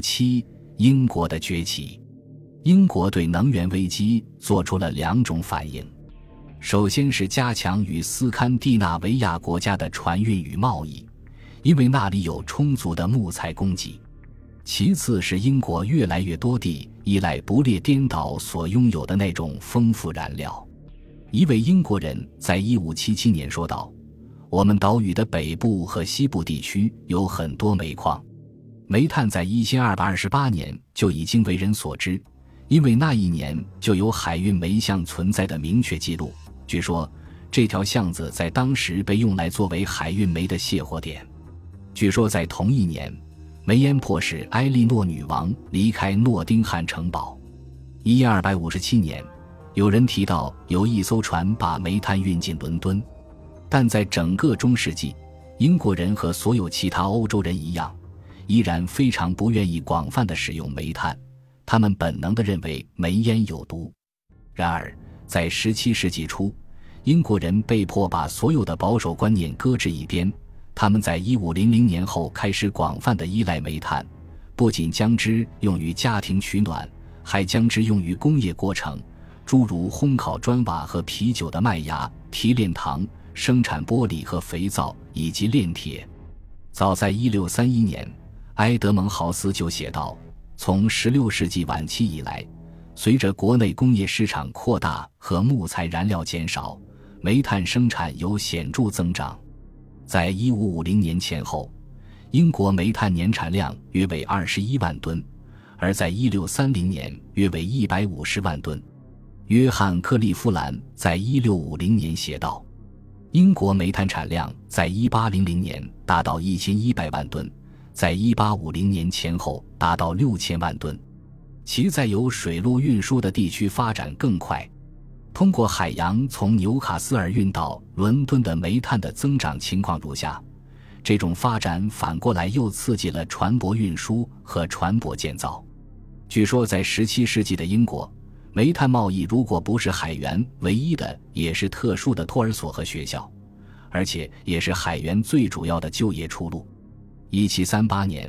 七，英国的崛起。英国对能源危机做出了两种反应，首先是加强与斯堪的纳维亚国家的船运与贸易，因为那里有充足的木材供给；其次是英国越来越多地依赖不列颠岛所拥有的那种丰富燃料。一位英国人在一五七七年说道：“我们岛屿的北部和西部地区有很多煤矿，煤炭在一千二百二十八年就已经为人所知。”因为那一年就有海运煤巷存在的明确记录，据说这条巷子在当时被用来作为海运煤的卸货点。据说在同一年，煤烟迫使埃莉诺女王离开诺丁汉城堡。一二百五十七年，有人提到有一艘船把煤炭运进伦敦，但在整个中世纪，英国人和所有其他欧洲人一样，依然非常不愿意广泛的使用煤炭。他们本能地认为煤烟有毒，然而在17世纪初，英国人被迫把所有的保守观念搁置一边。他们在1500年后开始广泛地依赖煤炭，不仅将之用于家庭取暖，还将之用于工业过程，诸如烘烤砖瓦和啤酒的麦芽、提炼糖、生产玻璃和肥皂以及炼铁。早在1631年，埃德蒙豪斯就写道。从16世纪晚期以来，随着国内工业市场扩大和木材燃料减少，煤炭生产有显著增长。在1550年前后，英国煤炭年产量约为21万吨，而在1630年约为150万吨。约翰·克利夫兰在1650年写道：“英国煤炭产量在1800年达到1100万吨。”在一八五零年前后达到六千万吨，其在有水路运输的地区发展更快。通过海洋从纽卡斯尔运到伦敦的煤炭的增长情况如下：这种发展反过来又刺激了船舶运输和船舶建造。据说，在十七世纪的英国，煤炭贸易如果不是海员唯一的，也是特殊的托儿所和学校，而且也是海员最主要的就业出路。一七三八年，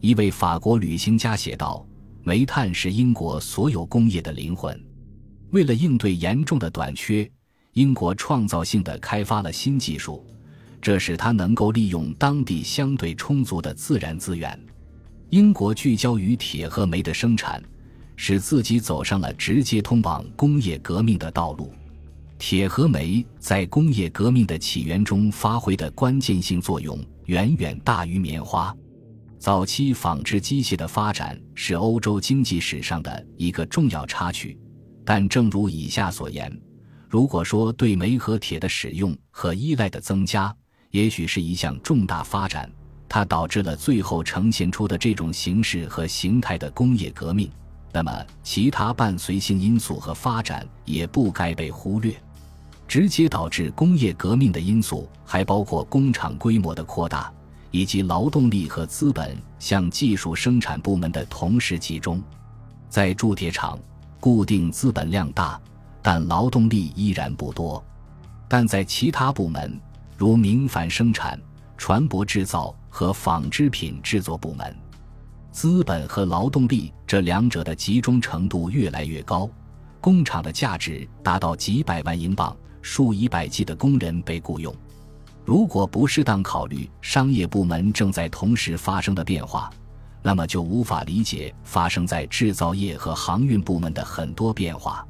一位法国旅行家写道：“煤炭是英国所有工业的灵魂。为了应对严重的短缺，英国创造性的开发了新技术，这使它能够利用当地相对充足的自然资源。英国聚焦于铁和煤的生产，使自己走上了直接通往工业革命的道路。铁和煤在工业革命的起源中发挥的关键性作用。”远远大于棉花。早期纺织机械的发展是欧洲经济史上的一个重要插曲，但正如以下所言，如果说对煤和铁的使用和依赖的增加，也许是一项重大发展，它导致了最后呈现出的这种形式和形态的工业革命，那么其他伴随性因素和发展也不该被忽略。直接导致工业革命的因素还包括工厂规模的扩大，以及劳动力和资本向技术生产部门的同时集中。在铸铁厂，固定资本量大，但劳动力依然不多；但在其他部门，如明矾生产、船舶制造和纺织品制作部门，资本和劳动力这两者的集中程度越来越高，工厂的价值达到几百万英镑。数以百计的工人被雇佣。如果不适当考虑商业部门正在同时发生的变化，那么就无法理解发生在制造业和航运部门的很多变化。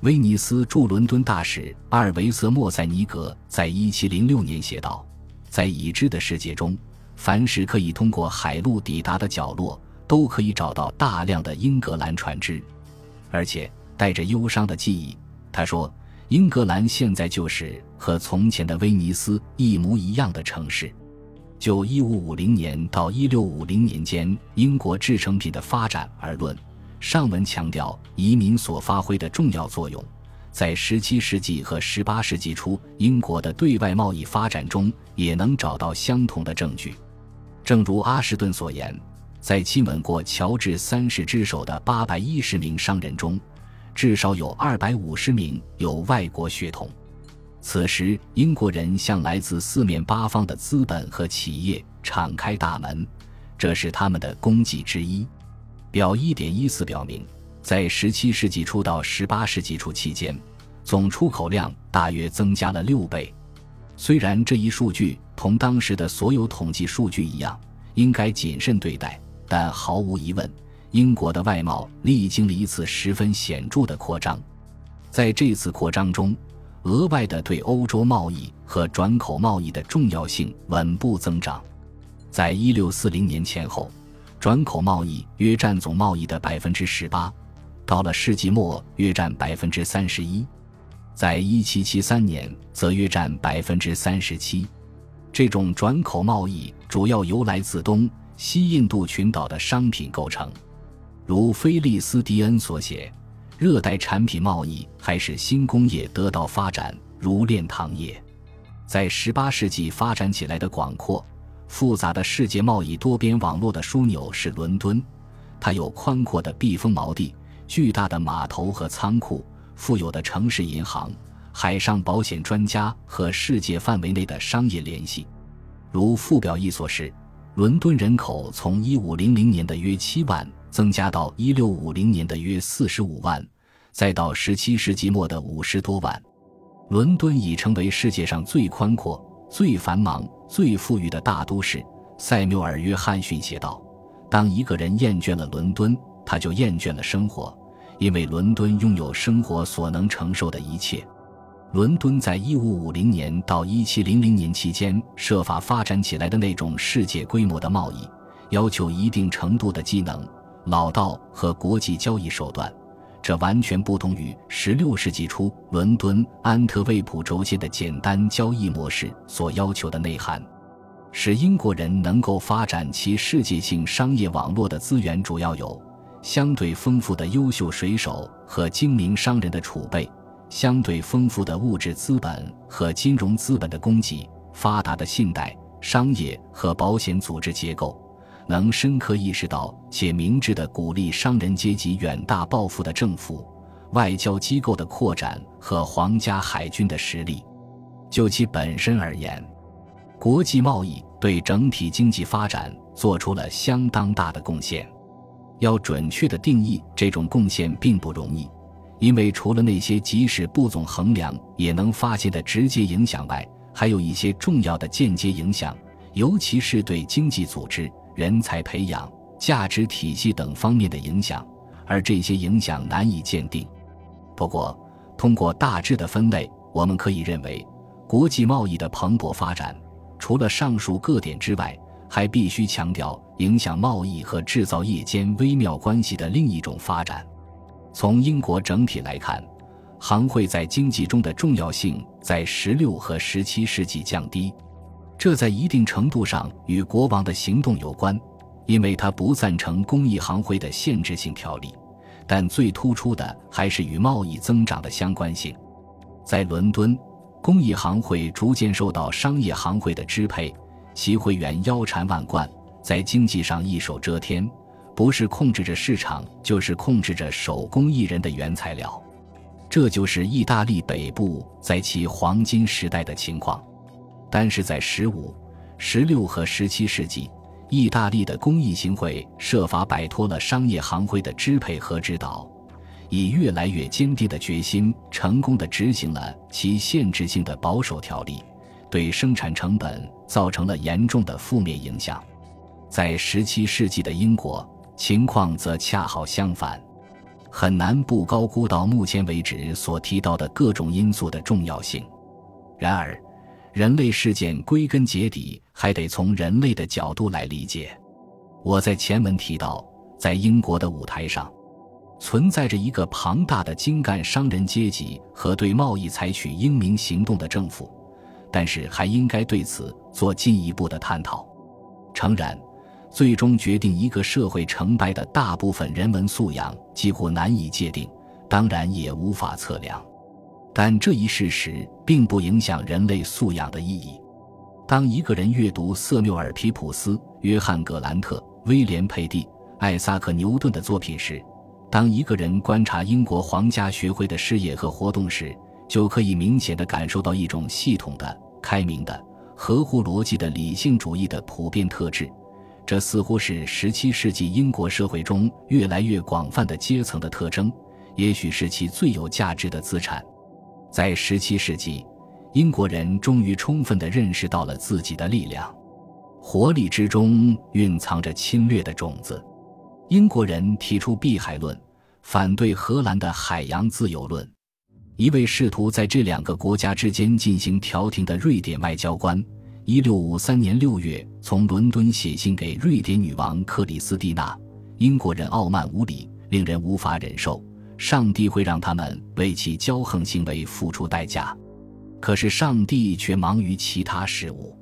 威尼斯驻伦敦大使阿尔维瑟·莫塞尼格在1706年写道：“在已知的世界中，凡是可以通过海路抵达的角落，都可以找到大量的英格兰船只。”而且带着忧伤的记忆，他说。英格兰现在就是和从前的威尼斯一模一样的城市。就1550年到1650年间英国制成品的发展而论，上文强调移民所发挥的重要作用，在17世纪和18世纪初英国的对外贸易发展中也能找到相同的证据。正如阿什顿所言，在亲吻过乔治三世之手的810名商人中。至少有二百五十名有外国血统。此时，英国人向来自四面八方的资本和企业敞开大门，这是他们的功绩之一。表一点一四表明，在十七世纪初到十八世纪初期间，总出口量大约增加了六倍。虽然这一数据同当时的所有统计数据一样，应该谨慎对待，但毫无疑问，英国的外贸历经了一次十分显著的扩张。在这次扩张中，额外的对欧洲贸易和转口贸易的重要性稳步增长。在一六四零年前后。转口贸易约占总贸易的百分之十八，到了世纪末约占百分之三十一，在一七七三年则约占百分之三十七。这种转口贸易主要由来自东西印度群岛的商品构成，如菲利斯迪恩所写，热带产品贸易还使新工业得到发展，如炼糖业，在十八世纪发展起来的广阔。复杂的世界贸易多边网络的枢纽是伦敦，它有宽阔的避风锚地、巨大的码头和仓库、富有的城市银行、海上保险专家和世界范围内的商业联系。如附表一所示，伦敦人口从1500年的约7万增加到1650年的约45万，再到17世纪末的50多万。伦敦已成为世界上最宽阔。最繁忙、最富裕的大都市，塞缪尔·约翰逊写道：“当一个人厌倦了伦敦，他就厌倦了生活，因为伦敦拥有生活所能承受的一切。”伦敦在1550年到1700年期间设法发展起来的那种世界规模的贸易，要求一定程度的技能、老道和国际交易手段。这完全不同于16世纪初伦敦安特卫普轴线的简单交易模式所要求的内涵。使英国人能够发展其世界性商业网络的资源，主要有相对丰富的优秀水手和精明商人的储备，相对丰富的物质资本和金融资本的供给，发达的信贷、商业和保险组织结构。能深刻意识到且明智地鼓励商人阶级远大抱负的政府、外交机构的扩展和皇家海军的实力，就其本身而言，国际贸易对整体经济发展做出了相当大的贡献。要准确地定义这种贡献并不容易，因为除了那些即使不总衡量也能发现的直接影响外，还有一些重要的间接影响，尤其是对经济组织。人才培养、价值体系等方面的影响，而这些影响难以鉴定。不过，通过大致的分类，我们可以认为，国际贸易的蓬勃发展，除了上述各点之外，还必须强调影响贸易和制造业间微妙关系的另一种发展。从英国整体来看，行会在经济中的重要性在十六和十七世纪降低。这在一定程度上与国王的行动有关，因为他不赞成公益行会的限制性条例。但最突出的还是与贸易增长的相关性。在伦敦，公益行会逐渐受到商业行会的支配，其会员腰缠万贯，在经济上一手遮天，不是控制着市场，就是控制着手工艺人的原材料。这就是意大利北部在其黄金时代的情况。但是在十五、十六和十七世纪，意大利的公益行会设法摆脱了商业行会的支配和指导，以越来越坚定的决心，成功的执行了其限制性的保守条例，对生产成本造成了严重的负面影响。在十七世纪的英国，情况则恰好相反，很难不高估到目前为止所提到的各种因素的重要性。然而。人类事件归根结底还得从人类的角度来理解。我在前文提到，在英国的舞台上，存在着一个庞大的精干商人阶级和对贸易采取英明行动的政府，但是还应该对此做进一步的探讨。诚然，最终决定一个社会成败的大部分人文素养几乎难以界定，当然也无法测量。但这一事实并不影响人类素养的意义。当一个人阅读瑟缪尔·皮普斯、约翰·格兰特、威廉·佩蒂、艾萨克·牛顿的作品时，当一个人观察英国皇家学会的事业和活动时，就可以明显地感受到一种系统的、开明的、合乎逻辑的理性主义的普遍特质。这似乎是17世纪英国社会中越来越广泛的阶层的特征，也许是其最有价值的资产。在17世纪，英国人终于充分地认识到了自己的力量，活力之中蕴藏着侵略的种子。英国人提出碧海论，反对荷兰的海洋自由论。一位试图在这两个国家之间进行调停的瑞典外交官，一六五三年六月从伦敦写信给瑞典女王克里斯蒂娜：“英国人傲慢无礼，令人无法忍受。上帝会让他们为其骄横行为付出代价。可是上帝却忙于其他事物。